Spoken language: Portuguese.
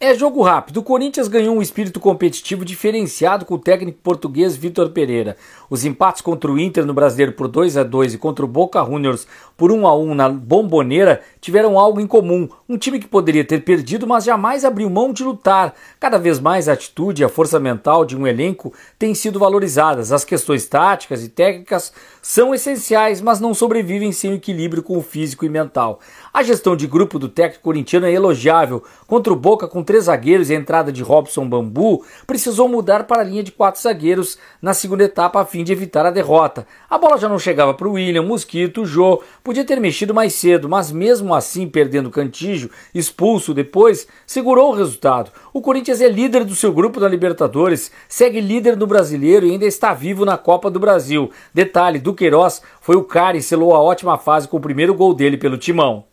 É jogo rápido. O Corinthians ganhou um espírito competitivo diferenciado com o técnico português Vitor Pereira. Os empates contra o Inter no Brasileiro por 2 a 2 e contra o Boca Juniors por 1 a 1 na Bomboneira tiveram algo em comum. Um time que poderia ter perdido, mas jamais abriu mão de lutar. Cada vez mais a atitude e a força mental de um elenco têm sido valorizadas. As questões táticas e técnicas são essenciais, mas não sobrevivem sem o equilíbrio com o físico e mental. A gestão de grupo do técnico corintiano é elogiável. Contra o Boca com três zagueiros e a entrada de Robson Bambu, precisou mudar para a linha de quatro zagueiros na segunda etapa a fim de evitar a derrota. A bola já não chegava para o William, Mosquito, Jô, podia ter mexido mais cedo, mas mesmo assim perdendo Cantígio, expulso depois, segurou o resultado. O Corinthians é líder do seu grupo da Libertadores, segue líder do Brasileiro e ainda está vivo na Copa do Brasil. Detalhe, Duqueiroz foi o cara e selou a ótima fase com o primeiro gol dele pelo Timão.